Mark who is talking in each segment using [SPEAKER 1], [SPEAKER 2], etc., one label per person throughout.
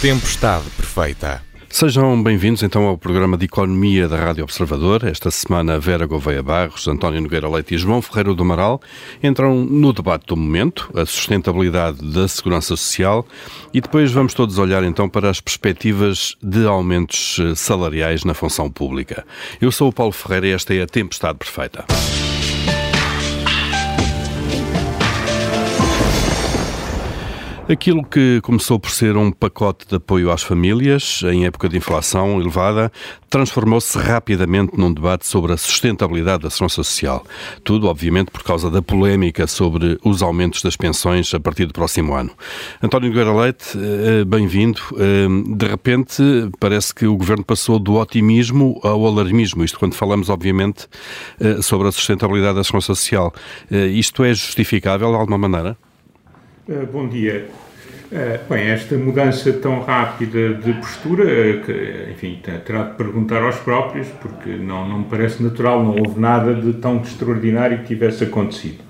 [SPEAKER 1] Tempestade Perfeita.
[SPEAKER 2] Sejam bem-vindos então ao programa de Economia da Rádio Observador. Esta semana, Vera Gouveia Barros, António Nogueira Leite e João Ferreira do Amaral entram no debate do momento, a sustentabilidade da segurança social, e depois vamos todos olhar então para as perspectivas de aumentos salariais na função pública. Eu sou o Paulo Ferreira e esta é a Tempestade Perfeita. Aquilo que começou por ser um pacote de apoio às famílias em época de inflação elevada transformou-se rapidamente num debate sobre a sustentabilidade da segurança social. Tudo, obviamente, por causa da polémica sobre os aumentos das pensões a partir do próximo ano. António Nogueira Leite, eh, bem-vindo. Eh, de repente, parece que o governo passou do otimismo ao alarmismo. Isto quando falamos, obviamente, eh, sobre a sustentabilidade da segurança social. Isto é justificável de alguma maneira?
[SPEAKER 3] Bom dia. Uh, bem, esta mudança tão rápida de postura, uh, que, enfim, terá de perguntar aos próprios, porque não, não me parece natural, não houve nada de tão extraordinário que tivesse acontecido.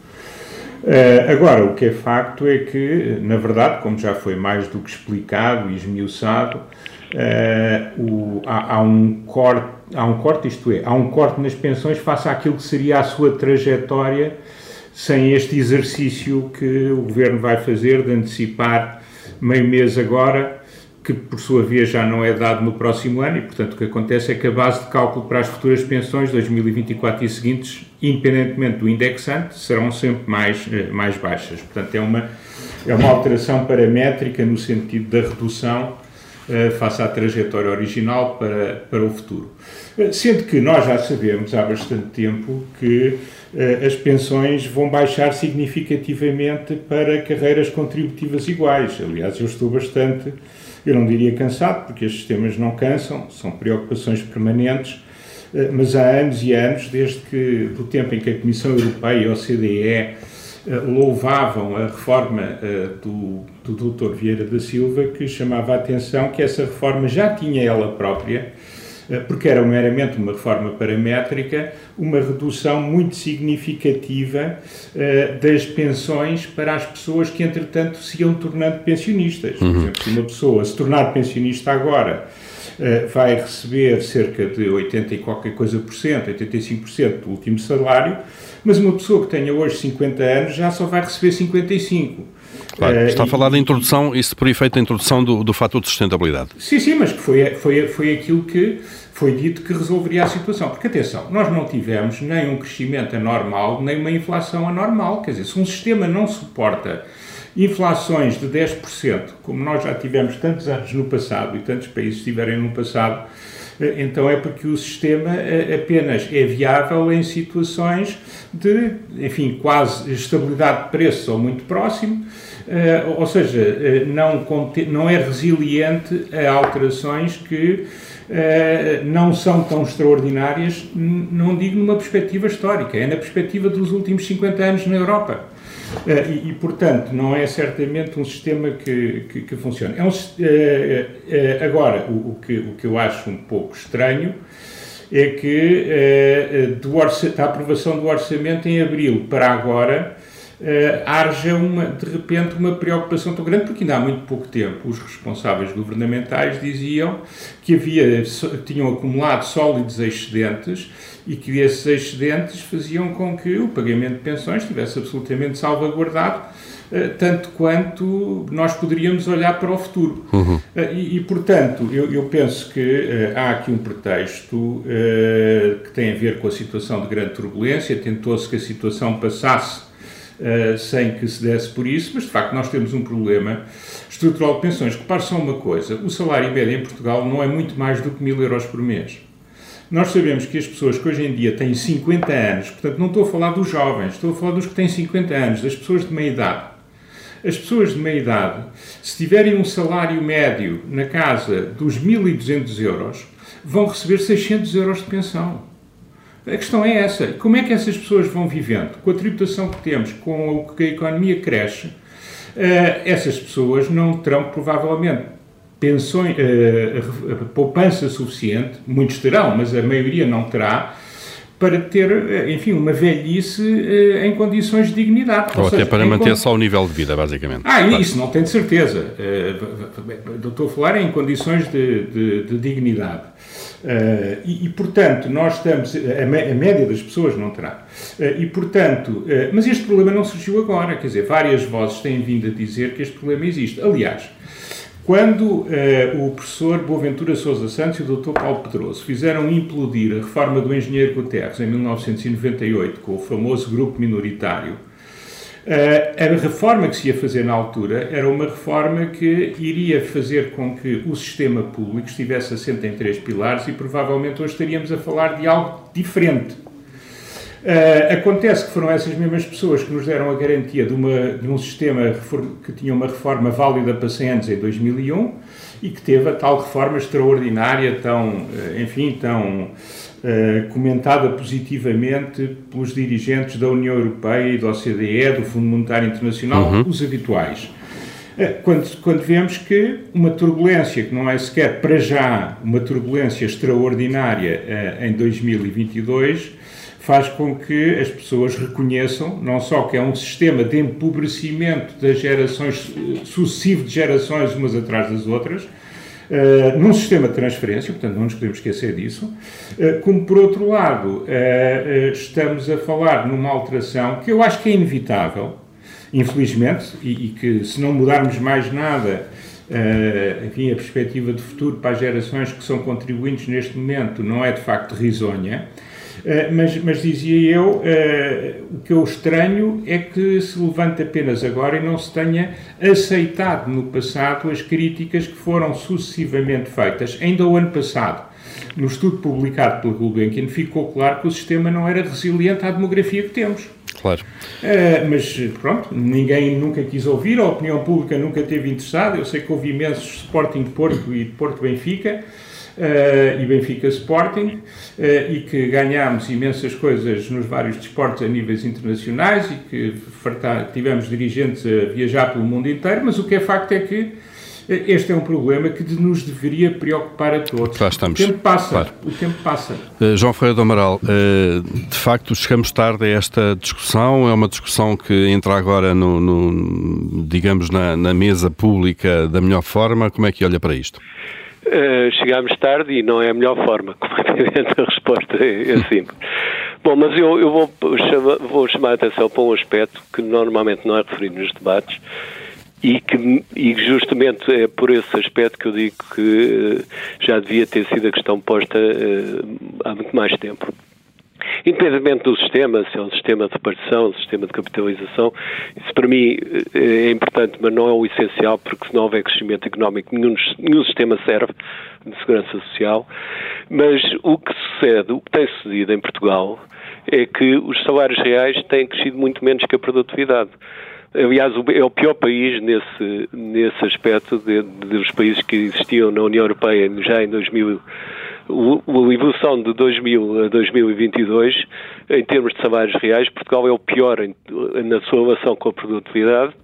[SPEAKER 3] agora, o que é facto é que, na verdade, como já foi mais do que explicado e esmiuçado, o, há, há, um corte, há um corte, isto é, há um corte nas pensões face àquilo que seria a sua trajetória sem este exercício que o Governo vai fazer de antecipar meio mês agora, que por sua vez já não é dado no próximo ano, e portanto o que acontece é que a base de cálculo para as futuras pensões 2024 e seguintes, independentemente do indexante, serão sempre mais, eh, mais baixas. Portanto, é uma, é uma alteração paramétrica no sentido da redução face à trajetória original para, para o futuro. Uh, sendo que nós já sabemos há bastante tempo que eh, as pensões vão baixar significativamente para carreiras contributivas iguais. Aliás, eu estou bastante, eu não diria cansado, porque estes temas não cansam, são preocupações permanentes, eh, mas há anos e anos, desde que do tempo em que a Comissão Europeia e a OCDE eh, louvavam a reforma do, do Dr. Vieira da Silva, que chamava a atenção que essa reforma já tinha ela própria eh, porque era meramente uma reforma paramétrica, uma redução muito significativa uh, das pensões para as pessoas que, entretanto, se iam tornando pensionistas. Uhum. Por exemplo, se uma pessoa se tornar pensionista agora uh, vai receber cerca de 80 e qualquer coisa por cento, 85% do último salário, mas uma pessoa que tenha hoje 50 anos já só vai receber 55%.
[SPEAKER 2] Claro, está a falar da introdução, isso por efeito da introdução do, do fator de sustentabilidade.
[SPEAKER 3] Sim, sim, mas que foi, foi, foi aquilo que foi dito que resolveria a situação. Porque, atenção, nós não tivemos nem um crescimento anormal, nem uma inflação anormal. Quer dizer, se um sistema não suporta inflações de 10%, como nós já tivemos tantos anos no passado e tantos países tiverem no passado, eh, então é porque o sistema eh, apenas é viável em situações de, enfim, quase estabilidade de preços ou muito próximo, eh, ou seja, não, não é resiliente a alterações que eh, não são tão extraordinárias, não digo numa perspectiva histórica, é na perspectiva dos últimos 50 anos na Europa. E, e, portanto, não é certamente um sistema que, que, que funcione. É um, agora, o, o, que, o que eu acho um pouco estranho é que do da aprovação do orçamento em abril para agora uh, haja uma, de repente uma preocupação tão grande, porque ainda há muito pouco tempo os responsáveis governamentais diziam que havia, tinham acumulado sólidos excedentes e que esses excedentes faziam com que o pagamento de pensões estivesse absolutamente salvaguardado, uh, tanto quanto nós poderíamos olhar para o futuro. Uhum. Uh, e, e, portanto, eu, eu penso que uh, há aqui um pretexto que tem a ver com a situação de grande turbulência, tentou-se que a situação passasse uh, sem que se desse por isso, mas de facto nós temos um problema estrutural de pensões. Repare só uma coisa: o salário médio em Portugal não é muito mais do que mil euros por mês. Nós sabemos que as pessoas que hoje em dia têm 50 anos, portanto, não estou a falar dos jovens, estou a falar dos que têm 50 anos, das pessoas de meia idade. As pessoas de meia idade, se tiverem um salário médio na casa dos 1.200 euros, vão receber 600 euros de pensão. A questão é essa. Como é que essas pessoas vão vivendo? Com a tributação que temos, com o que a economia cresce, uh, essas pessoas não terão provavelmente pensões, uh, poupança suficiente, muitos terão, mas a maioria não terá, para ter, eh, enfim, uma velhice uh, em condições de dignidade.
[SPEAKER 2] Ou, Ou até para manter só o nível de vida, basicamente.
[SPEAKER 3] Ah, claro. isso não tenho certeza. Uh, estou a falar em condições de, de, de dignidade. Uh, e, e, portanto, nós estamos. A, a, média das pessoas não terá. Uh, e, portanto. Uh, mas este problema não surgiu agora. Quer dizer, várias vozes têm vindo a dizer que este problema existe. Aliás, quando o professor Boaventura Sousa Santos e o Dr. Paulo Pedroso fizeram implodir a reforma do engenheiro Guterres em 1998, com o famoso grupo minoritário a reforma que se ia fazer na altura era uma reforma que iria fazer com que o sistema público estivesse assente em três pilares e provavelmente hoje estaríamos a falar de algo diferente. Uh, acontece que foram essas mesmas pessoas que nos deram a garantia de, uma, de um sistema que tinha uma reforma válida para 100 anos em 2001 e que teve a tal reforma extraordinária, tão, eh, enfim, tão uh, comentada positivamente pelos dirigentes da União Europeia e da OCDE, do Fundo Monetário Internacional, uhum. os habituais. Uh, quando, quando vemos que uma turbulência que não é sequer para já uma turbulência extraordinária uh, em 2022 faz com que as pessoas reconheçam não só que é um sistema de empobrecimento das gerações sucessivo de gerações umas atrás das outras, uh, num sistema de transferência, portanto não nos podemos esquecer disso, uh, como por outro lado uh, estamos a falar numa alteração que eu acho que é inevitável, infelizmente, e, e que se não mudarmos mais nada, enfim, a perspectiva de futuro para as gerações que são contribuintes neste momento não é de facto risonha, eh, mas, mas, dizia eu, uh, o que eu estranho é que se levante apenas agora e não se tenha aceitado no passado as críticas que foram sucessivamente feitas. Ainda o ano passado, no estudo publicado pela Gulbenkian, ficou claro que o sistema não era resiliente à demografia que temos.
[SPEAKER 2] Claro.
[SPEAKER 3] Uh, mas pronto, ninguém nunca quis ouvir, a opinião pública nunca esteve interessada. Eu sei que houve imensos Sporting Porto e Porto Benfica e Benfica Sporting, uh, e que ganhámos imensas coisas nos vários desportos a níveis internacionais e que tivemos dirigentes a viajar pelo mundo inteiro, mas o que é facto é que eh, este é um problema que nos deveria preocupar a todos.
[SPEAKER 2] Estamos.
[SPEAKER 3] O tempo passa. Claro. O tempo passa.
[SPEAKER 2] Uh, João Ferreira do Amaral, uh, de facto chegamos tarde a esta discussão. É uma discussão que entra agora no, no digamos, na, na, mesa pública da melhor forma. Como é que olha para isto?
[SPEAKER 4] Uh, chegámos tarde e não é a melhor forma, como é evidente a resposta é, é simples. Bom, mas eu, eu vou, chamar, vou chamar a atenção para um aspecto que normalmente não é referido nos debates e que e justamente é por esse aspecto que eu digo que uh, já devia ter sido a questão posta uh, há muito mais tempo. Independentemente do sistema, se é um sistema de repartição, um sistema de capitalização, isso para mim eh, é importante, mas não é o essencial, porque se não houver crescimento económico, nenhum, nenhum sistema serve de segurança social. Mas o que sucede, o que tem sucedido em Portugal, é que os salários reais têm crescido muito menos que a produtividade. Aliás, é o pior país nesse, nesse aspecto de, de, dos países que existiam na União Europeia já em 2000 a evolução de 2000 a 2022, em termos de salários reais, Portugal é o pior em, na sua relação com a produtividade,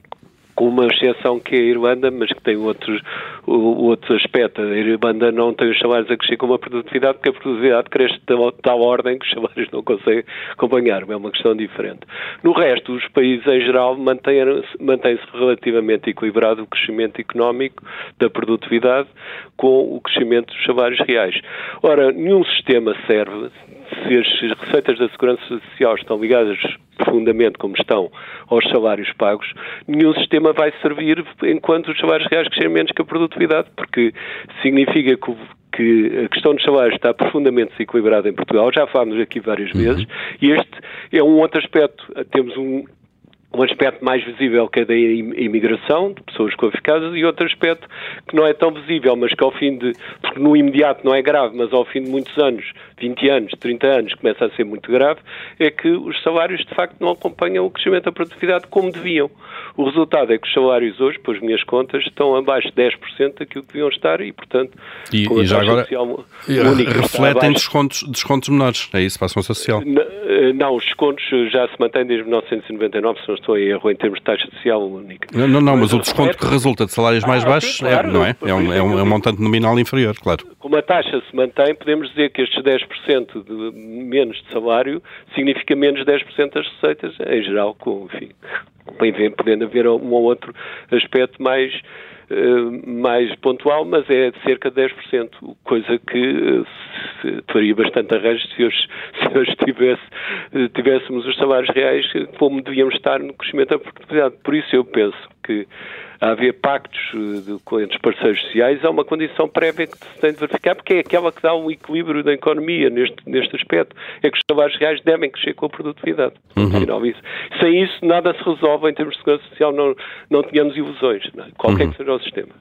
[SPEAKER 4] com uma exceção que é a Irlanda, mas que tem outros, outro aspecto. A Irlanda não tem os salários a crescer com uma produtividade, porque a produtividade cresce de tal ordem que os salários não conseguem acompanhar. É uma questão diferente. No resto, os países em geral mantêm-se mantém relativamente equilibrado o crescimento económico da produtividade com o crescimento dos salários reais. Ora, nenhum sistema serve se as receitas da Segurança Social estão ligadas profundamente como estão aos salários pagos, nenhum sistema vai servir enquanto os salários reais crescerem menos que a produtividade, porque significa que que a questão dos salários está profundamente desequilibrada em Portugal, já falámos aqui várias uhum. vezes, e este é um outro aspecto. Temos um, um aspecto mais visível que é da imigração, de pessoas qualificadas, e outro aspecto que não é tão visível, mas que ao fim de, porque no imediato não é grave, mas ao fim de muitos anos, 20 anos, 30 anos, começa a ser muito grave, é que os salários de facto não acompanham o crescimento da produtividade como deviam. O resultado é que os salários hoje, pelas minhas contas, estão abaixo de 10% daquilo que deviam estar e, portanto,
[SPEAKER 2] e, com a e já agora social refletem descontos, descontos menores, é isso, para a ação social?
[SPEAKER 4] Não, eh, não, os descontos já se mantêm desde 1999, são estou em erro, em termos de taxa social única.
[SPEAKER 2] Não, não, não mas, o desconto que resulta de salários mais ah, baixos sim, claro, é, não é? É um, é, um, é um montante nominal inferior, claro.
[SPEAKER 4] Como a taxa se mantém, podemos dizer que estes 10% de menos de salário significa menos 10% das receitas, em geral, com, enfim, podendo haver um ou outro aspecto mais mais pontual, mas é de cerca de 10%, coisa que eh, faria bastante arranjo se hoje, se hoje tivesse, eh, tivéssemos os salários reais como devíamos estar no crescimento da produtividade. Por isso eu penso que haver pactos de, entre os parceiros sociais é uma condição prévia que se tem de verificar, porque é aquela que dá um equilíbrio da economia neste, neste aspecto. É que os salários reais devem crescer com a produtividade. Uhum. isso. Sem isso, nada se resolve em termos de segurança social, não, não tínhamos ilusões, não é? qualquer uhum. que seja o sistema.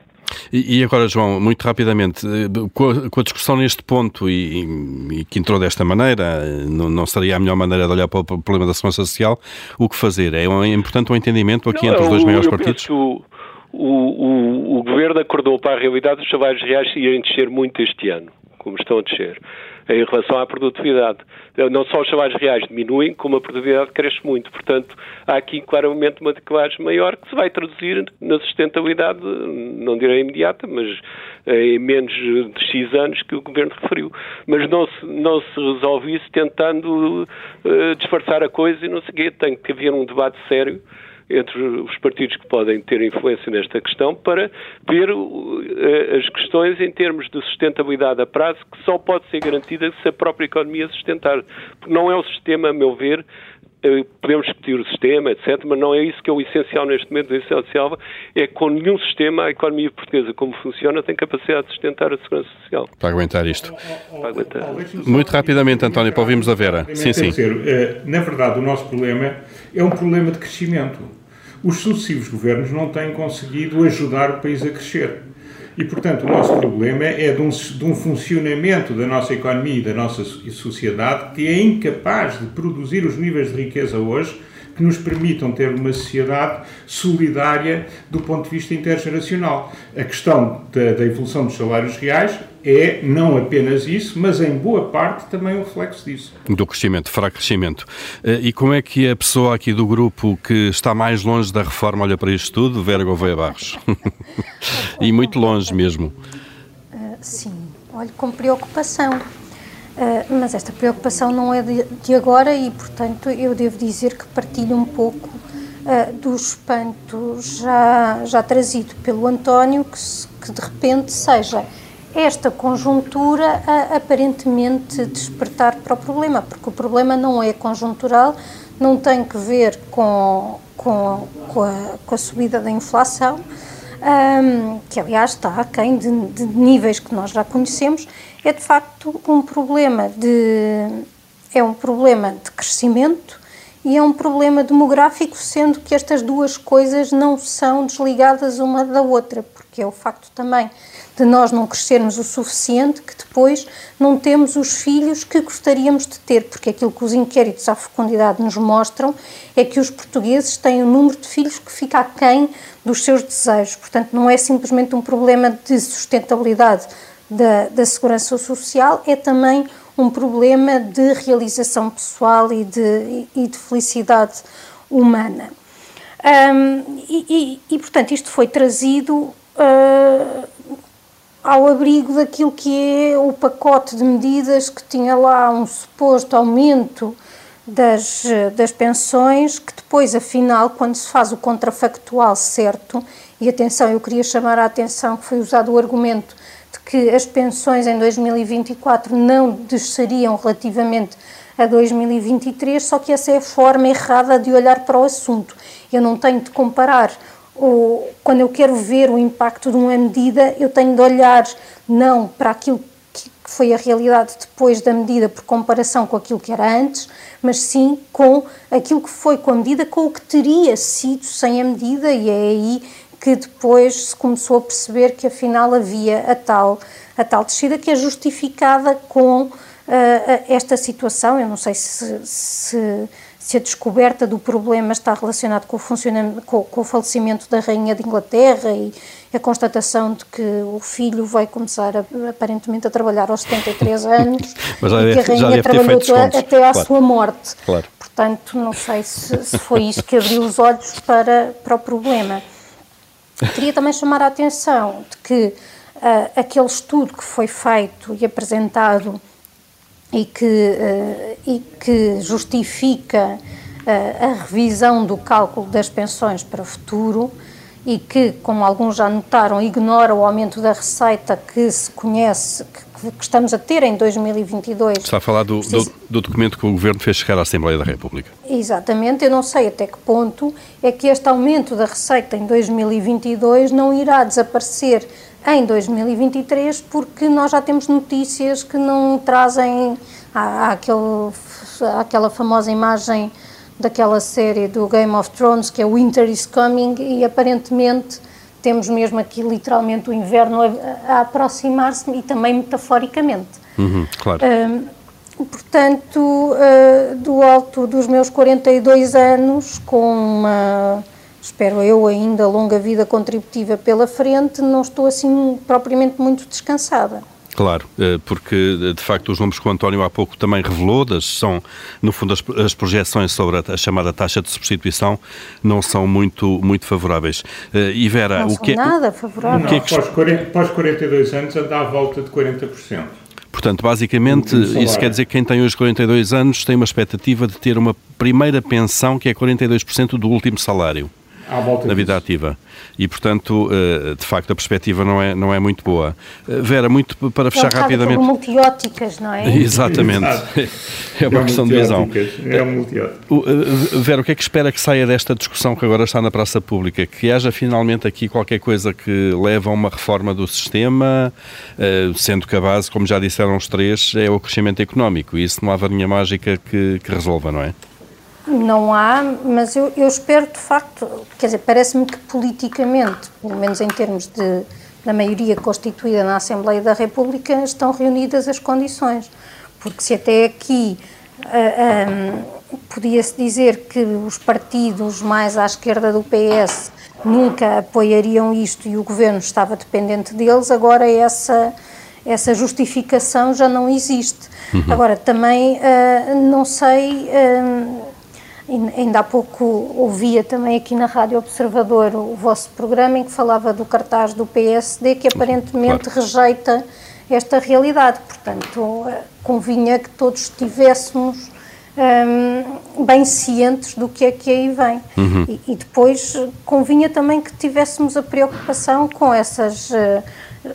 [SPEAKER 2] E, e, agora, João, muito rapidamente, eh, com a, com a discussão neste ponto e, e, e, que entrou desta maneira, não, não, seria a melhor maneira de olhar para o problema da segurança social, o que fazer? É, é importante um entendimento aqui não, entre os dois maiores partidos?
[SPEAKER 4] o, o, o, Governo acordou para a realidade os salários reais irem descer muito este ano, como estão a descer em relação à produtividade. Não só os salários reais diminuem, como a produtividade cresce muito. Portanto, há aqui claramente uma decalagem maior que se vai traduzir na sustentabilidade, não direi imediata, mas em menos de X anos que o Governo referiu. Mas não se, não se resolve isso tentando uh, disfarçar a coisa e não sei o quê. Tem que haver um debate sério entre os partidos que podem ter influência nesta questão para ver uh, as questões em termos de sustentabilidade a prazo que só pode ser garantida se a própria economia sustentar. Porque não é o sistema, a meu ver, podemos discutir o sistema, etc., mas não é isso que é o essencial neste momento. O essencial é que com nenhum sistema a economia portuguesa, como funciona, tem capacidade de sustentar a segurança social.
[SPEAKER 2] Para aguentar isto. Para aguentar. Muito rapidamente, António, para ouvirmos a Vera. Sim, sim.
[SPEAKER 3] Eh, na verdade, o nosso problema é um problema de crescimento. Os sucessivos governos não têm conseguido ajudar o país a crescer. E, portanto, o nosso problema é de um, de um, funcionamento da nossa economia e da nossa sociedade que é incapaz de produzir os níveis de riqueza hoje que nos permitam ter uma sociedade solidária do ponto de vista intergeracional. A questão da, da evolução dos salários reais é não apenas isso, mas em boa parte também um reflexo disso.
[SPEAKER 2] Do crescimento, fraco crescimento. Eh, e como é que a pessoa aqui do grupo que está mais longe da reforma olha para isto tudo? Vera Gouveia Barros. e muito longe mesmo.
[SPEAKER 5] Uh, sim, olho com preocupação. Uh, mas esta preocupação não é de, agora e, portanto, eu devo dizer que partilho um pouco do espanto já, já trazido pelo António, que, que de repente seja esta conjuntura a aparentemente despertar para o problema, porque o problema não é conjuntural, não tem que ver com, com, com, a, com a subida da inflação, um, que aliás está aquém de, de níveis que nós já conhecemos, é de facto um problema de é um problema de crescimento e é um problema demográfico, sendo que estas duas coisas não são desligadas uma da outra, porque é o facto também de nós não crescermos o suficiente que depois não temos os filhos que gostaríamos de ter, porque aquilo que os inquéritos à fecundidade nos mostram é que os portugueses têm um número de filhos que fica aquém dos seus desejos. Portanto, não é simplesmente um problema de sustentabilidade da, da segurança social, é também um problema de realização pessoal e de, e de felicidade humana. Um, e, e, e, portanto, isto foi trazido uh, ao abrigo daquilo que é o pacote de medidas que tinha lá um suposto aumento das, das pensões, que depois, afinal, quando se faz o contrafactual certo, e atenção, eu queria chamar a atenção que foi usado o argumento de que as pensões em 2024 não desceriam relativamente a 2023, só que essa é a forma errada de olhar para o assunto. Eu não tenho de comparar quando eu quero ver o impacto de uma medida, eu tenho de olhar não para aquilo que foi a realidade depois da medida por comparação com aquilo que era antes, mas sim com aquilo que foi com a medida, com o que teria sido sem a medida, e é aí que depois se começou a perceber que afinal havia a tal, a tal descida que é justificada com uh, esta situação. Eu não sei se, se se a descoberta do problema está relacionada com o, funcionamento, com, com, o falecimento da Rainha de Inglaterra e a constatação de que o filho vai começar a, aparentemente a trabalhar aos 73 anos
[SPEAKER 2] Mas já
[SPEAKER 5] e
[SPEAKER 2] que a
[SPEAKER 5] Rainha trabalhou até à claro. sua morte.
[SPEAKER 2] Claro.
[SPEAKER 5] portanto, não sei se, se foi isso que abriu os olhos para, para o problema. Queria também chamar a atenção de que uh, aquele estudo que foi feito e apresentado e que, uh, e que justifica uh, a revisão do cálculo das pensões para o futuro e que, como alguns já notaram, ignora o aumento da receita que se conhece, que, que estamos a ter em 2022.
[SPEAKER 2] Está a falar do, do, do, documento que o Governo fez chegar à Assembleia da República.
[SPEAKER 5] Exatamente, eu não sei até que ponto é que este aumento da receita em 2022 não irá desaparecer em 2023, porque nós já temos notícias que não trazem aquele, há aquela famosa imagem daquela série do Game of Thrones que é Winter is Coming e aparentemente temos mesmo aqui literalmente o inverno a, a aproximar-se e também metaforicamente.
[SPEAKER 2] Uhum, claro.
[SPEAKER 5] Uh, portanto, uh, do alto dos meus 42 anos, com uma espero eu, ainda longa vida contributiva pela frente, não estou assim propriamente muito descansada.
[SPEAKER 2] Claro, eh, porque de facto os números que o António há pouco também revelou, das, são no fundo as, as projeções sobre a, a, chamada taxa de substituição não são muito, muito favoráveis.
[SPEAKER 5] Uh, e Vera, não o que é
[SPEAKER 3] nada
[SPEAKER 5] favorável.
[SPEAKER 3] Não, que é que... Pós, 40, pós 42 anos anda à volta de 40%.
[SPEAKER 2] Portanto, basicamente, isso quer dizer que quem tem hoje 42 anos tem uma expectativa de ter uma primeira pensão que é 42% do último salário na vida ativa. E, portanto, eh, de facto, a perspectiva não é, não é muito boa. Eh, Vera, muito para fechar é um rapidamente.
[SPEAKER 5] multióticas, não é?
[SPEAKER 2] Exatamente. é uma é questão de visão.
[SPEAKER 3] É um multiótico.
[SPEAKER 2] Eh, Vera, o que é que espera que saia desta discussão que agora está na praça pública? Que haja finalmente aqui qualquer coisa que leve a uma reforma do sistema, sendo que a base, como já disseram os três, é o crescimento económico. E isso não há varinha mágica que, que resolva, não é?
[SPEAKER 5] Não há, mas eu, eu espero de facto, quer dizer, parece-me que politicamente, pelo menos em termos de, da maioria constituída na Assembleia da República, estão reunidas as condições. Porque se até aqui uh, ah, um, ah, podia-se dizer que os partidos mais à esquerda do PS nunca apoiariam isto e o governo estava dependente deles, agora essa, essa justificação já não existe. Uhum. Agora, também uh, não sei. Uh, Ainda há pouco ouvia também aqui na Rádio Observador o vosso programa em que falava do cartaz do PSD que aparentemente claro. rejeita esta realidade. Portanto, eh, convinha que todos estivéssemos um, bem cientes do que é que aí vem. Uhum. E, e, depois convinha também que tivéssemos a preocupação com essas. Uh,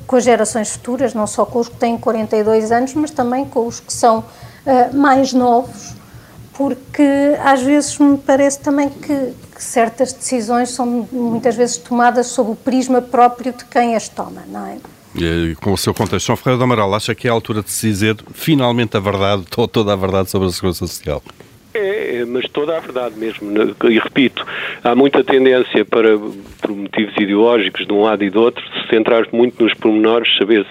[SPEAKER 5] com as gerações futuras, não só com os que têm 42 anos, mas também com os que são uh, mais novos porque às vezes me parece também que, que, certas decisões são muitas vezes tomadas sob o prisma próprio de quem as toma, não é?
[SPEAKER 2] E, com o seu contexto, João Ferreira do Amaral, acha que é a altura de se dizer finalmente a verdade, toda a verdade sobre a segurança social?
[SPEAKER 4] É, mas toda a verdade mesmo. Né? E repito, há muita tendência para, por motivos ideológicos de um lado e do outro, se centrar muito nos pormenores, saber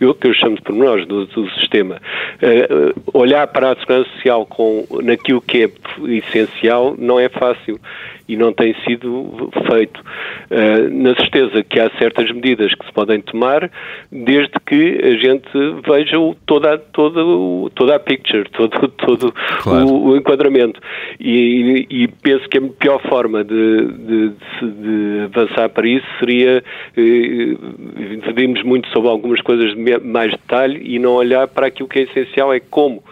[SPEAKER 4] o que eu chamo de pormenores do, do sistema. Uh, olhar para a segurança social com, naquilo que é essencial não é fácil e não tem sido feito. Uh, na certeza que há certas medidas que se podem tomar, desde que a gente veja o, toda, toda, toda a picture, todo, todo claro. o, o, enquadramento. E, e, penso que a pior forma de, de, de avançar para isso seria uh, muito sobre algumas coisas de mais detalhe e não olhar para aquilo que é essencial, é como,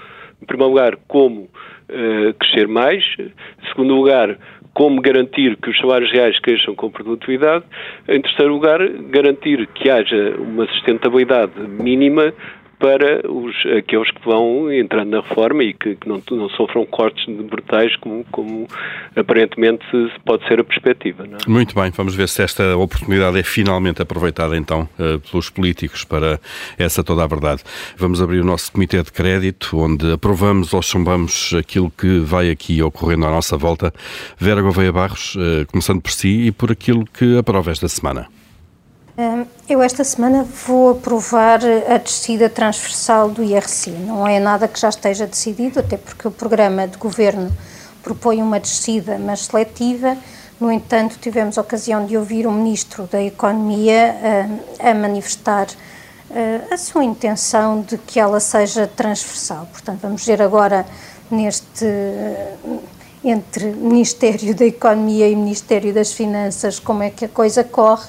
[SPEAKER 4] em primeiro lugar, como uh, crescer mais, em segundo lugar, como garantir que os salários reais cresçam com produtividade, em terceiro lugar, garantir que haja uma sustentabilidade mínima para os, aqueles que vão entrando na reforma e que, que não, não, sofram cortes brutais como, como aparentemente pode ser a perspectiva. É?
[SPEAKER 2] Muito bem, vamos ver se esta oportunidade é finalmente aproveitada então eh, pelos políticos para essa toda a verdade. Vamos abrir o nosso comitê de crédito, onde aprovamos ou chumbamos aquilo que vai aqui ocorrendo à nossa volta. Vera Gouveia Barros, eh, começando por si e por aquilo que aprova esta semana.
[SPEAKER 5] Eu esta semana vou aprovar a descida transversal do IRC. Não é nada que já esteja decidido, até porque o programa de governo propõe uma descida, mas seletiva. No entanto, tivemos a ocasião de ouvir o Ministro da Economia a manifestar a sua intenção de que ela seja transversal. Portanto, vamos ver agora neste entre Ministério da Economia e Ministério das Finanças como é que a coisa corre,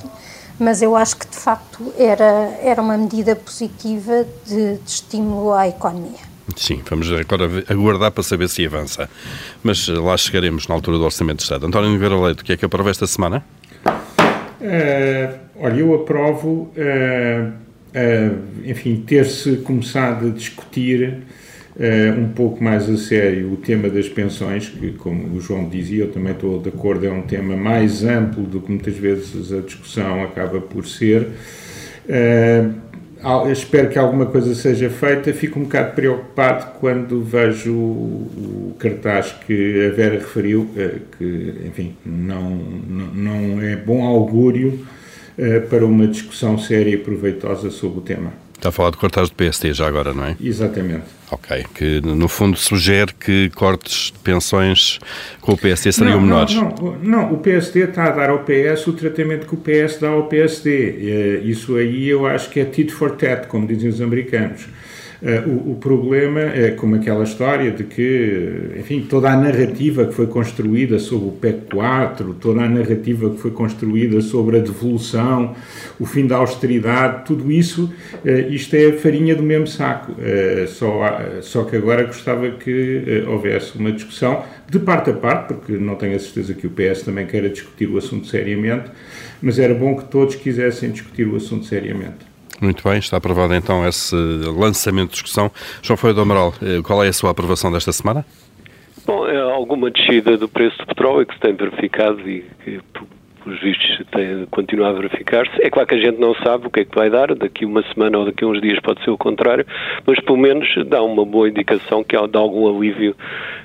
[SPEAKER 5] mas eu acho que de facto era, era uma medida positiva de, de estímulo à economia.
[SPEAKER 2] Sim, vamos agora aguardar para saber se avança. Mas eh, lá chegaremos na altura do Orçamento de Estado. António Oliveira Leite, o que é que aprova esta semana?
[SPEAKER 3] Uh, olha, eu aprovo, uh, uh, enfim, ter-se começado a discutir um pouco mais a sério o tema das pensões, que, como o João dizia, eu também estou de acordo, é um tema mais amplo do que muitas vezes a discussão acaba por ser espero que alguma coisa seja feita. Fico um bocado preocupado quando vejo o, cartaz que a Vera referiu, eh, que, enfim, não, não, é bom augúrio para uma discussão séria e proveitosa sobre o tema.
[SPEAKER 2] Está a falar de cortes do PST já agora, não é?
[SPEAKER 3] Exatamente.
[SPEAKER 2] Ok, que no fundo sugere que cortes de pensões com o PST seriam
[SPEAKER 3] não,
[SPEAKER 2] menores.
[SPEAKER 3] Não, não, não, o PST está a dar ao PS o tratamento que o PS dá ao PSD. Eh, isso aí eu acho que é tit for tat, como dizem os americanos. Uh, o, o, problema é como aquela história de que, enfim, toda a narrativa que foi construída sobre o PEC 4, toda a narrativa que foi construída sobre a devolução, o fim da austeridade, tudo isso, uh, isto é farinha do mesmo saco. Uh, só, só que agora gostava que houvesse uma discussão de parte a parte, porque não tenho a certeza que o PS também queira discutir o assunto seriamente, mas era bom que todos quisessem discutir o assunto seriamente.
[SPEAKER 2] Muito bem, está aprovado então esse lançamento de discussão. João Folha do Amaral, eh, qual é a sua aprovação desta semana?
[SPEAKER 4] Bom, é alguma descida do preço do petróleo que se tem verificado e que, pelos vistos, tem, continua a verificar-se. É claro que a gente não sabe o que é que vai dar, daqui uma semana ou daqui uns dias pode ser o contrário, mas pelo menos dá uma boa indicação que dá algum alívio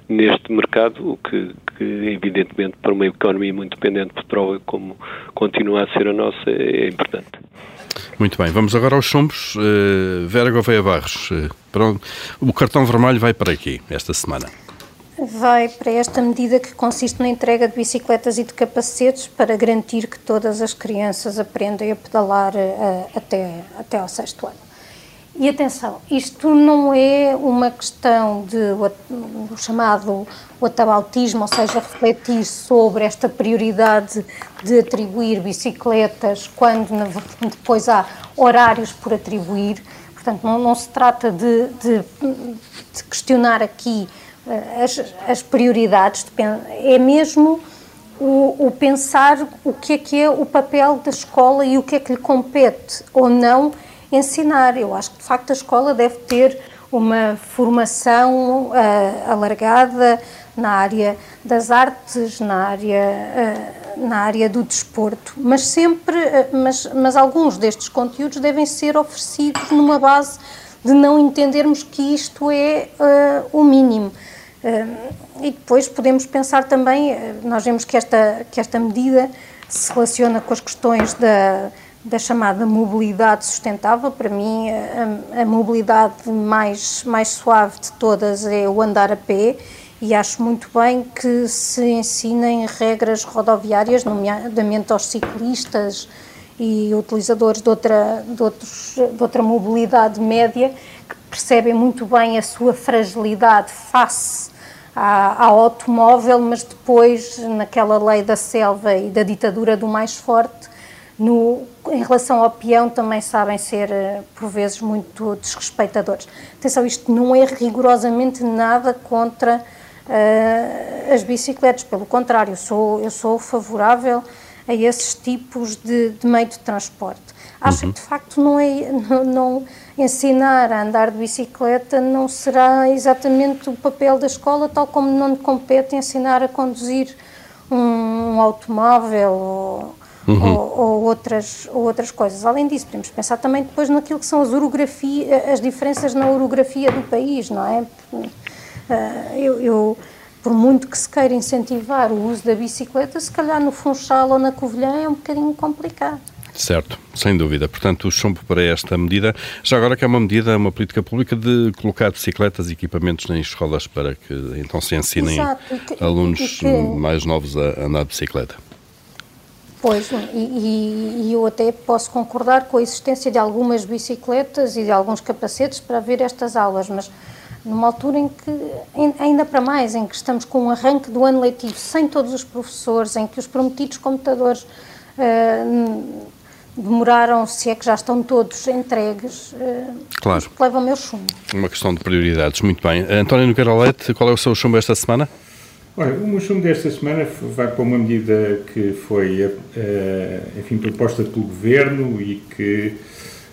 [SPEAKER 4] neste mercado, o que, que evidentemente para uma economia muito dependente de petróleo, como continua a ser a nossa, é importante.
[SPEAKER 2] Muito bem, vamos agora aos chumbos. Uh, Vera Gouveia Barros, uh, pronto. o cartão vermelho vai para aqui esta semana?
[SPEAKER 5] Vai para esta medida que consiste na entrega de bicicletas e de capacetes para garantir que todas as crianças aprendem a pedalar uh, até, até ao sexto ano. E atenção, isto não é uma questão de o chamado atabautismo, ou seja, refletir sobre esta prioridade de atribuir bicicletas quando depois há horários por atribuir. Portanto, não, não se trata de, de, de questionar aqui uh, as, as, prioridades, de, é mesmo o, o pensar o que é que é o papel da escola e o que é que lhe compete ou não ensinar. Eu acho que, de facto, a escola deve ter uma formação uh, alargada na área das artes, na área, uh, na área do desporto, mas sempre, uh, mas, mas alguns destes conteúdos devem ser oferecidos numa base de não entendermos que isto é o mínimo. e depois podemos pensar também, nós vemos que esta, que esta medida se relaciona com as questões da da chamada mobilidade sustentável. Para mim, a, a, mobilidade mais, mais suave de todas é o andar a pé e acho muito bem que se ensinem regras rodoviárias, nomeadamente aos ciclistas e utilizadores de outra, de, outros, de outra mobilidade média, que percebem muito bem a sua fragilidade face ao automóvel, mas depois, naquela lei da selva e da ditadura do mais forte, no, em relação ao peão, também sabem ser, eh, por vezes, muito desrespeitadores. Atenção, isto não é rigorosamente nada contra uh, as bicicletas, pelo contrário, eu sou, eu sou favorável a esses tipos de, de meio de transporte. Acho uhum. que, de facto, não é, não, não, ensinar a andar de bicicleta não será exatamente o papel da escola, tal como não compete ensinar a conduzir um, um automóvel ou, uhum. ou, ou, outras, ou outras coisas. Além disso, podemos pensar também depois naquilo que são as, as diferenças na orografia do país, não é? Eh, eu, eu, por muito que se queira incentivar o uso da bicicleta, se calhar no Funchal ou na Covilhã é um bocadinho complicado.
[SPEAKER 2] Certo, sem dúvida. Portanto, o chumbo para esta medida, já agora que é uma medida, uma política pública de colocar bicicletas e equipamentos nas escolas para que então se ensinem Exato, que, alunos que... mais novos a andar de bicicleta.
[SPEAKER 5] Pois, e, e, eu até posso concordar com a existência de algumas bicicletas e de alguns capacetes para ver estas aulas, mas numa altura em que, ainda para mais, em que estamos com um arranque do ano letivo sem todos os professores, em que os prometidos computadores uh, demoraram, se é que já estão todos entregues, uh,
[SPEAKER 2] claro.
[SPEAKER 5] que levam o meu chumbo.
[SPEAKER 2] Uma questão de prioridades, muito bem. António Nogueira Leite, qual é o seu chumbo esta semana?
[SPEAKER 3] Olha, o meu desta semana vai para uma medida que foi, uh, enfim, proposta pelo Governo e que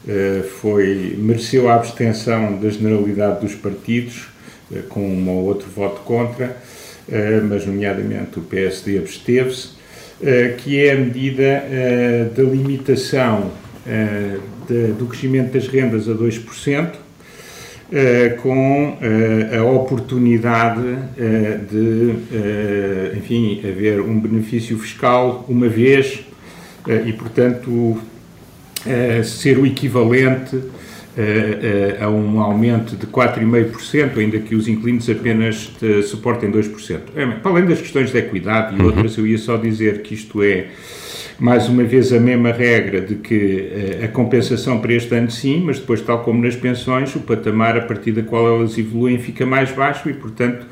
[SPEAKER 3] uh, foi, mereceu a abstenção da generalidade dos partidos, uh, com um ou outro voto contra, mas nomeadamente o PSD absteve-se, que é a medida da limitação do crescimento das rendas a 2%, Uh, com uh, a oportunidade uh, de, enfim, haver um benefício fiscal uma vez e, portanto, ser o equivalente a um aumento de 4,5%, ainda que os inquilinos apenas suportem 2%. É, para além das questões de equidade e uhum. outras, eu ia só dizer que isto é mais uma vez a mesma regra de que eh, a compensação para este ano sim, mas depois, tal como nas pensões, o patamar a partir da qual elas evoluem fica mais baixo e, portanto,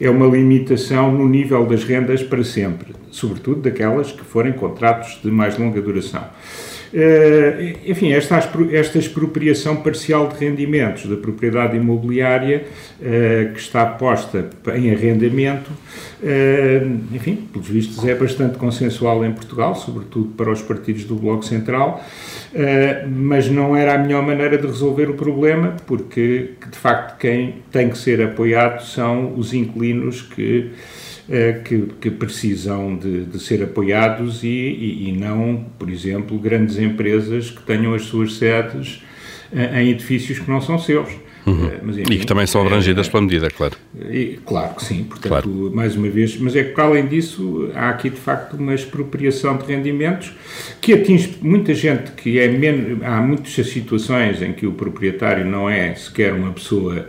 [SPEAKER 3] é uma limitação no nível das rendas para sempre, sobretudo daquelas que forem contratos de mais longa duração. Uh, enfim, esta, esta expropriação parcial de rendimentos da propriedade imobiliária uh, que está posta em arrendamento, uh, enfim, pelos vistos é bastante consensual em Portugal, sobretudo para os partidos do Bloco Central, mas não era a melhor maneira de resolver o problema, porque de facto quem tem que ser apoiado são os inquilinos que eh, que, que, precisam de, de ser apoiados e, e, e, não, por exemplo, grandes empresas que tenham as suas sedes eh, em edifícios que não são seus.
[SPEAKER 2] Uhum. Eh, mas, enfim, e que também são abrangidas é, pela medida, claro.
[SPEAKER 3] E, claro que sim, portanto, claro. mais uma vez, mas é que para além disso há aqui de facto uma expropriação de rendimentos que atinge muita gente que é menos, há muitas situações em que o proprietário não é sequer uma pessoa,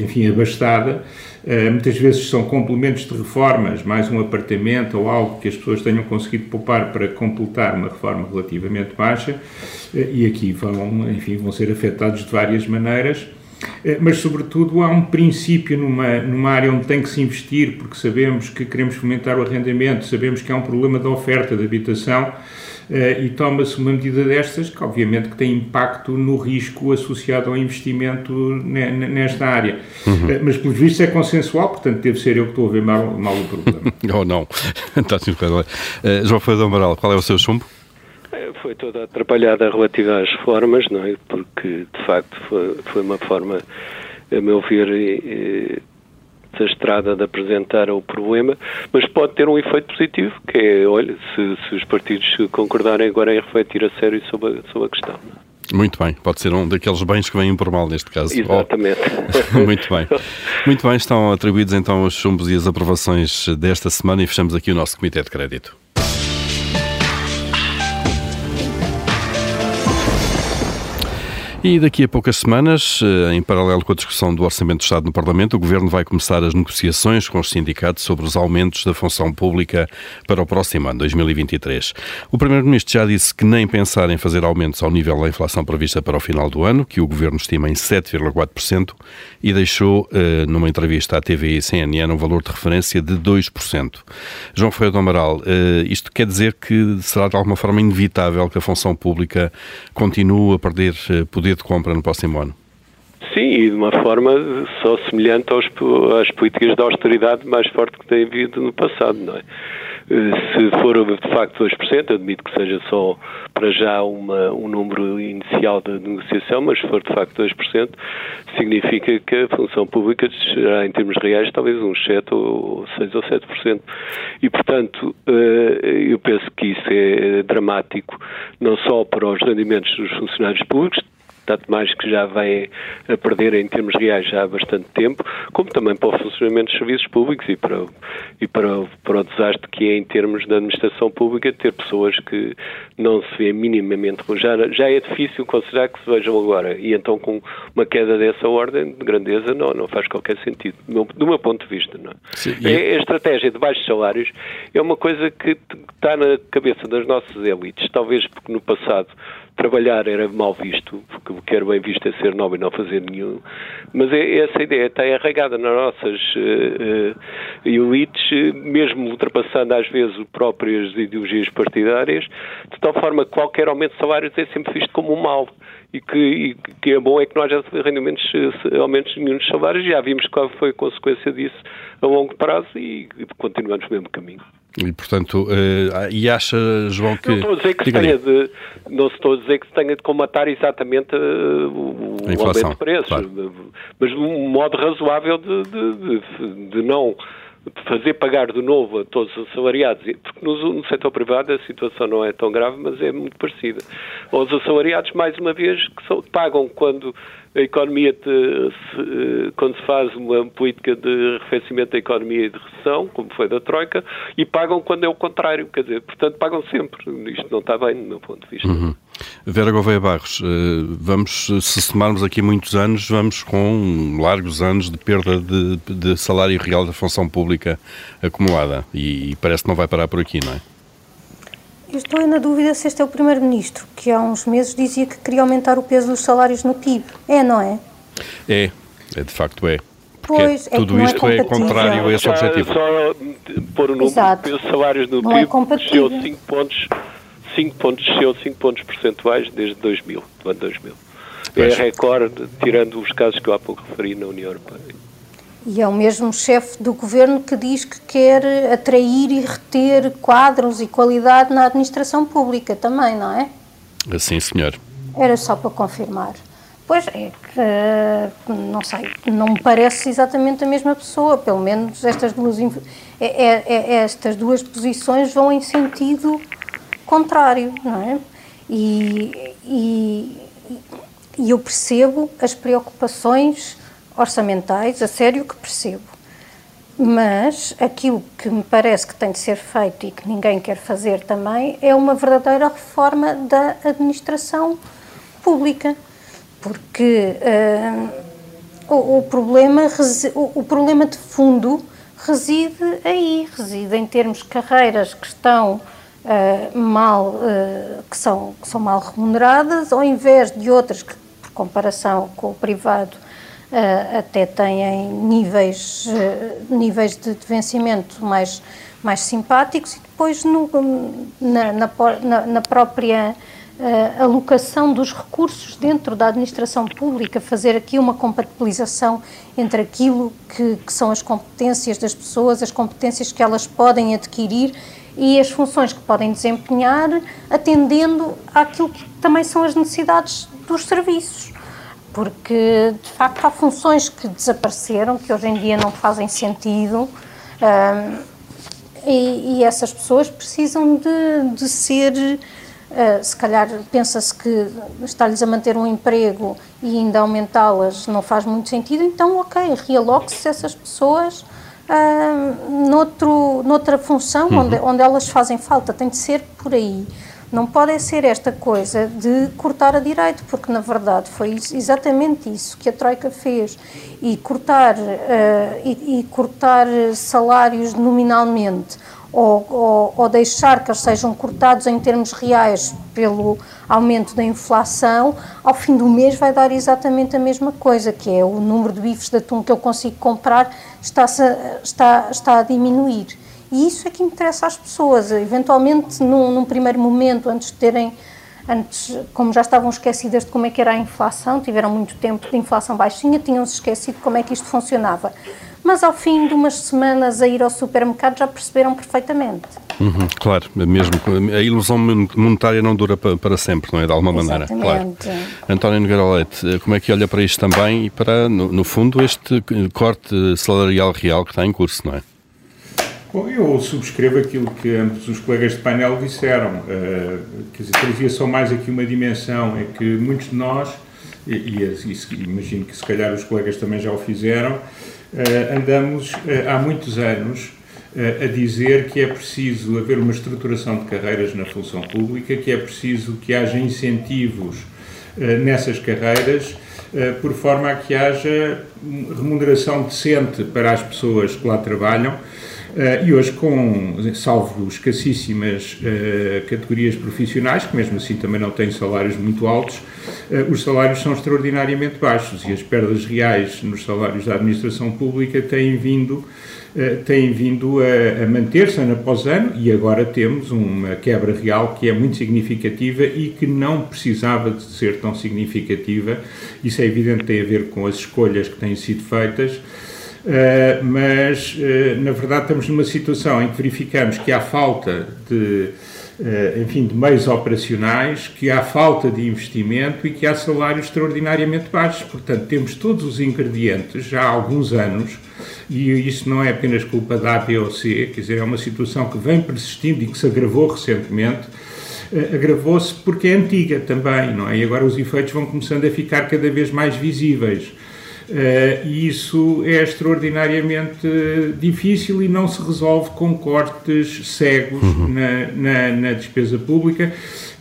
[SPEAKER 3] enfim, abastada, Uh, muitas vezes são complementos de reformas, mais um apartamento ou algo que as pessoas tenham conseguido poupar para completar uma reforma relativamente baixa, uh, e aqui vão, enfim, vão ser afetados de várias maneiras. Uh, mas, sobretudo, há um princípio numa, numa área onde tem que se investir, porque sabemos que queremos fomentar o arrendamento, sabemos que há um problema da oferta de habitação, e toma-se uma medida destas que obviamente que tem impacto no risco associado ao investimento nesta área. Uhum. Uh, mas pelos vistos é consensual, portanto deve ser eu que estou a ver mal, mal o problema.
[SPEAKER 2] Ou oh, não. uh, João Ferreira Amaral, qual é o seu chumbo?
[SPEAKER 4] Foi toda atrapalhada relativa às reformas, não é? Porque de facto foi, foi uma forma, a meu ver, estrada de apresentar o problema, mas pode ter um efeito positivo, que é, olha, se, se os partidos concordarem agora em refletir a sério sobre a, sobre a questão.
[SPEAKER 2] Muito bem, pode ser um daqueles bens que vêm por mal neste caso.
[SPEAKER 4] Exatamente.
[SPEAKER 2] Oh. Muito bem. Muito bem, estão atribuídos então os chumbos e as aprovações desta semana e fechamos aqui o nosso Comitê de Crédito. E daqui a poucas semanas, eh, em paralelo com a discussão do Orçamento do Estado no Parlamento, o Governo vai começar as negociações com os sindicatos sobre os aumentos da função pública para o próximo ano, 2023. O Primeiro-Ministro já disse que nem pensar em fazer aumentos ao nível da inflação prevista para o final do ano, que o Governo estima em 7,4%, e deixou, eh, numa entrevista à TV e CNN, um valor de referência de 2%. João Ferreira do Amaral, eh, isto quer dizer que será de alguma forma inevitável que a função pública continue a perder poder de compra no próximo ano.
[SPEAKER 4] Sim, e de uma forma só semelhante aos, às políticas de austeridade mais forte que tem havido no passado, não é? Se for de facto 2%, admito que seja só para já uma, um número inicial de negociação, mas se for de facto 2%, significa que a função pública será em termos reais talvez uns 7 ou 6 ou 7%. E portanto, eh, eu penso que isso é dramático não só para os rendimentos dos funcionários públicos, tanto mais que já vem a perder em termos reais já há bastante tempo, como também para o funcionamento dos serviços públicos e para, e para, para o desastre que é em termos da administração pública ter pessoas que não se vêem minimamente. Já, já é difícil considerar que se vejam agora. E então, com uma queda dessa ordem de grandeza, não, não faz qualquer sentido, do meu, ponto de vista. Não. É? Sim, e... a, a estratégia de baixos salários é uma coisa que está na cabeça das nossas elites, talvez porque no passado trabalhar era mal visto, porque o que era bem visto é ser nobre e não fazer nenhum. Mas é, essa ideia está arraigada nas nossas uh, uh, elites, mesmo ultrapassando às vezes próprias ideologias partidárias, de tal forma que qualquer aumento de salários é sempre visto como um mal. E que, e que é bom é que nós já rendimentos, aumentos nenhum dos salários, já vimos qual foi a consequência disso a longo prazo e continuamos no mesmo caminho.
[SPEAKER 2] E, portanto, uh, e acha, João, que...
[SPEAKER 4] Não estou a dizer que se tenha de, não estou a dizer que tenha de combatar exatamente uh, o, o aumento de preços, claro. mas um modo razoável de, de, de, de não fazer pagar de novo a todos os assalariados, porque no, no, setor privado a situação não é tão grave, mas é muito parecida. Os assalariados, mais uma vez, que são, pagam quando a economia, te, se, quando se faz uma política de arrefecimento da economia e de recessão, como foi da Troika, e pagam quando é o contrário, quer dizer, portanto pagam sempre. Isto não está bem, do meu ponto de vista.
[SPEAKER 2] Uhum. Vera Gouveia Barros, eh, vamos, se somarmos aqui muitos anos, vamos com largos anos de perda de, de salário real da função pública acumulada e, e parece que não vai parar por aqui, não é?
[SPEAKER 5] Eu estou na dúvida se este é o Primeiro-Ministro, que há uns meses dizia que queria aumentar o peso dos salários no PIB. É, não é?
[SPEAKER 2] É, é de facto é. Porque pois, é tudo isto é, é, contrário a esse objetivo.
[SPEAKER 4] Só pôr o número de salários no não PIB, é desceu 5 pontos, 5 pontos, desceu 5 pontos percentuais desde 2000, do ano 2000. Pois. É recorde, tirando os casos que eu há pouco referi na União Europeia.
[SPEAKER 5] E é o mesmo chefe do governo que diz que quer atrair e reter quadros e qualidade na administração pública também, não é?
[SPEAKER 2] Sim, senhor.
[SPEAKER 5] Era só para confirmar. Pois é que, não sei, não me parece exatamente a mesma pessoa, pelo menos estas duas, é, é, é, estas duas posições vão em sentido contrário, não é? E, e, e eu percebo as preocupações orçamentais, a sério que percebo. Mas aquilo que me parece que tem de ser feito e que ninguém quer fazer também é uma verdadeira reforma da administração pública. Porque uh, o, o, problema, o, o problema de fundo reside aí, reside em termos de carreiras que estão uh, mal, uh, que, são, que são mal remuneradas, ao invés de outras que, por comparação com o privado, uh, até têm níveis, níveis de, de, vencimento mais, mais simpáticos e depois no, na, na, na, própria uh, alocação dos recursos dentro da administração pública, fazer aqui uma compatibilização entre aquilo que, que são as competências das pessoas, as competências que elas podem adquirir e as funções que podem desempenhar, atendendo àquilo que também são as necessidades dos serviços porque de facto há funções que desapareceram, que hoje em dia não fazem sentido, um, e, e, essas pessoas precisam de, de ser. Uh, se calhar pensa-se que está-lhes a manter um emprego e ainda aumentá-las não faz muito sentido, então, ok, realoque-se essas pessoas uh, noutro, noutra função uhum. onde, onde elas fazem falta, tem de ser por aí. Não pode ser esta coisa de cortar a direito, porque na verdade foi exatamente isso que a Troika fez. E cortar, uh, e, e, cortar salários nominalmente, ou, ou, ou, deixar que eles sejam cortados em termos reais pelo aumento da inflação, ao fim do mês vai dar exatamente a mesma coisa, que é o número de bifes de atum que eu consigo comprar está, está, está a diminuir. E isso é que interessa às pessoas. Eventualmente, num, num primeiro momento, antes de terem antes, como já estavam esquecidas de como é que era a inflação, tiveram muito tempo de inflação baixinha, tinham-se esquecido como é que isto funcionava. Mas ao fim de umas semanas a ir ao supermercado já perceberam perfeitamente.
[SPEAKER 2] Uhum, claro, mesmo a ilusão monetária não dura para, sempre, não é? De alguma
[SPEAKER 5] Exatamente.
[SPEAKER 2] maneira. Claro. António Nogueira Leite, como é que olha para isto também e para, no, no fundo, este corte salarial real que está em curso, não é?
[SPEAKER 3] Bom, eu subscrevo aquilo que ambos os colegas de painel disseram. Uh, quer dizer, trazia só mais aqui uma dimensão, é que muitos de nós, e, e, e imagino que se calhar os colegas também já o fizeram, uh, andamos uh, há muitos anos a dizer que é preciso haver uma estruturação de carreiras na função pública, que é preciso que haja incentivos nessas carreiras, por forma a que haja remuneração decente para as pessoas que lá trabalham Uh, e hoje, com, salvo escassíssimas uh, categorias profissionais, que mesmo assim também não têm salários muito altos, uh, os salários são extraordinariamente baixos e as perdas reais nos salários da administração pública têm vindo, têm vindo a, a manter-se ano após ano e agora temos uma quebra real que é muito significativa e que não precisava de ser tão significativa. Isso é evidente, tem a ver com as escolhas que têm sido feitas. Uh, mas, uh, na verdade, estamos numa situação em que verificamos que há falta de, uh, enfim, de meios operacionais, que há falta de investimento e que há salários extraordinariamente baixos. Portanto, temos todos os ingredientes já há alguns anos, e isso não é apenas culpa da A, B ou C, quer dizer, é uma situação que vem persistindo e que se agravou recentemente, agravou-se porque é antiga também, não é? E agora os efeitos vão começando a ficar cada vez mais visíveis. Uh, e isso é extraordinariamente difícil e não se resolve com cortes cegos uhum. na, na, na, despesa pública.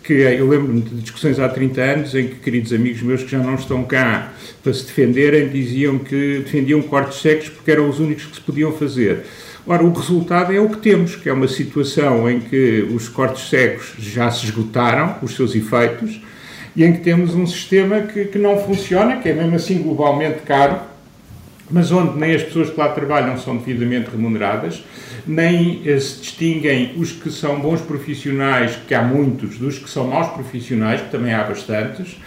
[SPEAKER 3] Que eu lembro-me de discussões há 30 anos em que queridos amigos meus que já não estão cá para se defenderem diziam que defendiam cortes cegos porque eram os únicos que se podiam fazer. Ora, o resultado é o que temos, que é uma situação em que os cortes cegos já se esgotaram, os seus efeitos, e em que temos um sistema que, que não funciona, que é mesmo assim globalmente caro, mas onde nem as pessoas que lá trabalham são devidamente remuneradas, nem eh, se distinguem os que são bons profissionais, que há muitos, dos que são maus profissionais, que também há bastantes,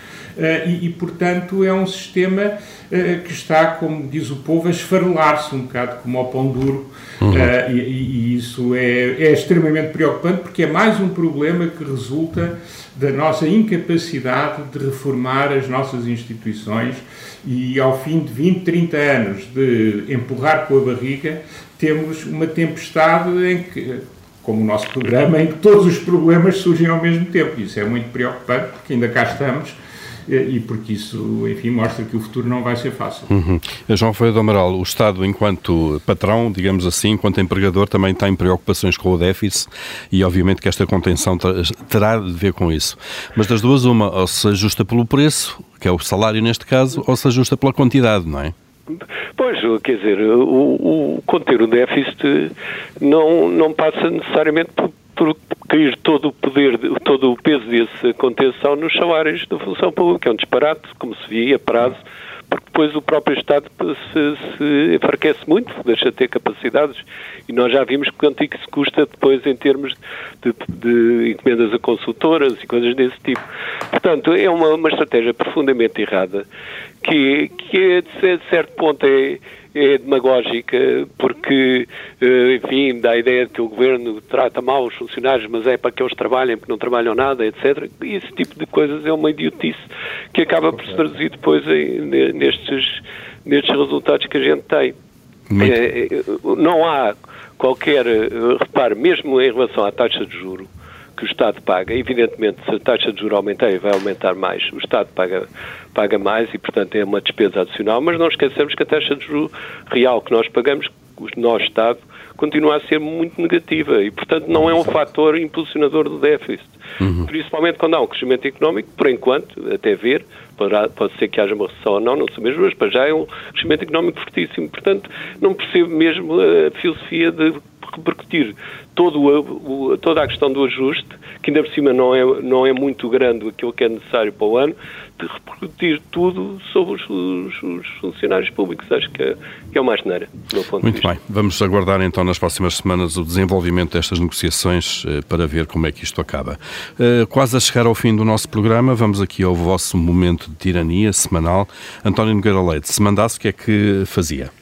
[SPEAKER 3] e, e, portanto, é um sistema eh, que está, como diz o povo, a esfarelar-se um bocado como ao pão duro, uhum. e, e, isso é, é extremamente preocupante, porque é mais um problema que resulta da nossa incapacidade de reformar as nossas instituições e ao fim de 20, 30 anos de empurrar com a barriga, temos uma tempestade em que, como o nosso programa, em que todos os problemas surgem ao mesmo tempo. Isso é muito preocupante, porque ainda cá estamos e porque isso, enfim, mostra que o futuro não vai ser fácil.
[SPEAKER 2] Uhum. João Ferreira do Amaral, o Estado, enquanto patrão, digamos assim, enquanto empregador, também tem preocupações com o déficit e, obviamente, que esta contenção terá de ver com isso. Mas das duas, uma, ou se ajusta pelo preço, que é o salário neste caso, ou se ajusta pela quantidade, não é?
[SPEAKER 4] Pois, quer dizer, o, o conter o déficit não, não passa necessariamente por por cair todo o poder, todo o peso dessa contenção nos salários da função pública. É um disparate, como se via a prazo, porque depois o próprio Estado se, se enfraquece muito, deixa de ter capacidades, e nós já vimos quanto é que se custa depois em termos de, de encomendas a consultoras e coisas desse tipo. Portanto, é uma, uma estratégia profundamente errada, que, que é, de certo ponto é, é demagógica porque, eh, enfim, dá a ideia de que o governo trata mal os funcionários, mas é para que eles trabalhem, porque não trabalham nada, etc. E esse tipo de coisas é uma idiotice que acaba por se traduzir depois em, nestes, nestes resultados que a gente tem. É, é, não há qualquer eh, reparo, mesmo em relação à taxa de juro, que o Estado paga. Evidentemente, se a taxa de juros aumentar e vai aumentar mais, o Estado paga, paga mais e, portanto, é uma despesa adicional. Mas não esquecemos que a taxa de juros real que nós pagamos, nós, Estado, continua a ser muito negativa e, portanto, não é um fator impulsionador do déficit. Uhum. Principalmente quando há um crescimento económico, por enquanto, até ver, poderá, pode ser que haja uma recessão ou não, não sei mesmo, mas para já é um crescimento económico fortíssimo. Portanto, não percebo mesmo a filosofia de repercutir todo o, toda a questão do ajuste, que ainda por cima não é, não é muito grande aquilo que é necessário para o ano, de repercutir tudo sobre os, os, os funcionários públicos. Acho que é, que é uma asneira, do ponto
[SPEAKER 2] Muito bem. Vamos aguardar então nas próximas semanas o desenvolvimento destas negociações eh, para ver como é que isto acaba. Eh, quase a chegar ao fim do nosso programa, vamos aqui ao vosso momento de tirania semanal. António Nogueira Leite, se mandasse, o que é que fazia?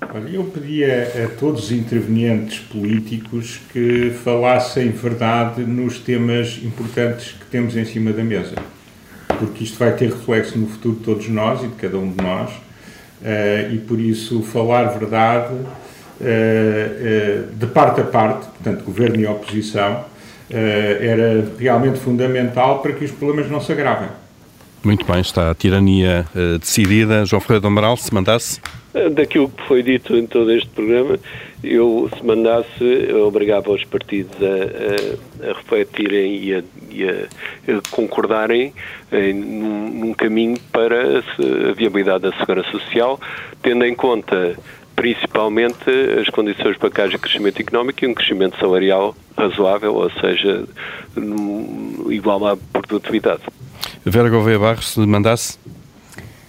[SPEAKER 3] Olha, eu pedia a todos os intervenientes políticos que falassem verdade nos temas importantes que temos em cima da mesa, porque isto vai ter reflexo no futuro de todos nós e de cada um de nós, uh, e por isso falar verdade uh, uh, de parte a parte, portanto, governo e oposição, era realmente fundamental para que os problemas não se agravem.
[SPEAKER 2] Muito bem, está a tirania decidida. João Ferreira do Amaral, se mandasse
[SPEAKER 4] daquilo que foi dito em todo este programa, eu, se mandasse, obrigava os partidos a, a, a refletirem e a, e a concordarem em, num, num, caminho para a viabilidade da segurança social, tendo em conta principalmente as condições para que haja crescimento económico e um crescimento salarial razoável, ou seja, igual à produtividade.
[SPEAKER 2] Vera Gouveia Barros, se mandasse?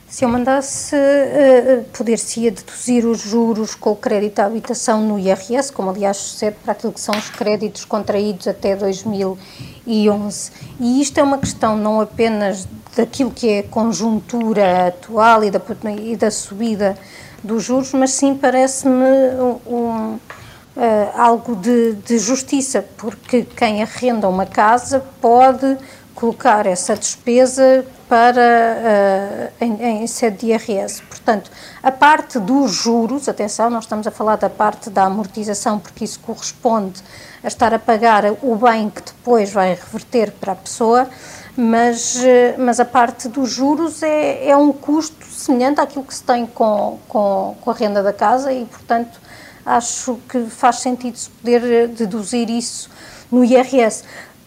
[SPEAKER 5] Se eu mandasse, uh, poder-se-ia deduzir os juros com o crédito à habitação no IRS, como aliás sucede para aquilo que são os créditos contraídos até 2011. E isto é uma questão não apenas daquilo que é a conjuntura atual e da, e da subida dos juros, mas sim parece-me um, um uh, algo de, de justiça, porque quem arrenda uma casa pode colocar essa despesa para uh, em, em sede de IRS. Portanto, a parte dos juros, atenção, nós estamos a falar da parte da amortização, porque isso corresponde a estar a pagar o bem que depois vai reverter para a pessoa, mas, uh, mas a parte dos juros é, é um custo semelhante àquilo que se tem com, com, com a renda da casa e, portanto, acho que faz sentido se poder deduzir isso no IRS.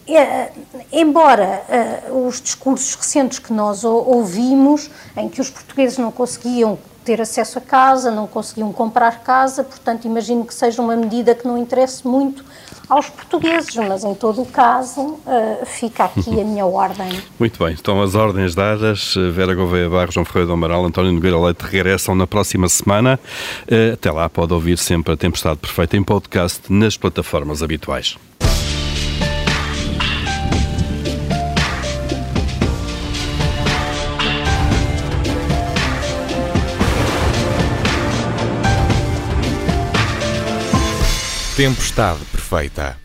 [SPEAKER 5] É, embora uh, os discursos recentes que nós ouvimos, em que os portugueses não conseguiam ter acesso a casa, não conseguiam comprar casa, portanto, imagino que seja uma medida que não interesse muito aos portugueses, mas em todo o caso uh, fica aqui a minha ordem.
[SPEAKER 2] Muito bem, estão as ordens dadas. Vera Gouveia Barros, João Ferreira do Amaral, António Nogueira Leite regressam na próxima semana. Uh, até lá pode ouvir sempre a Tempestade Perfeita em podcast nas plataformas habituais.
[SPEAKER 1] Tempestade perfeita.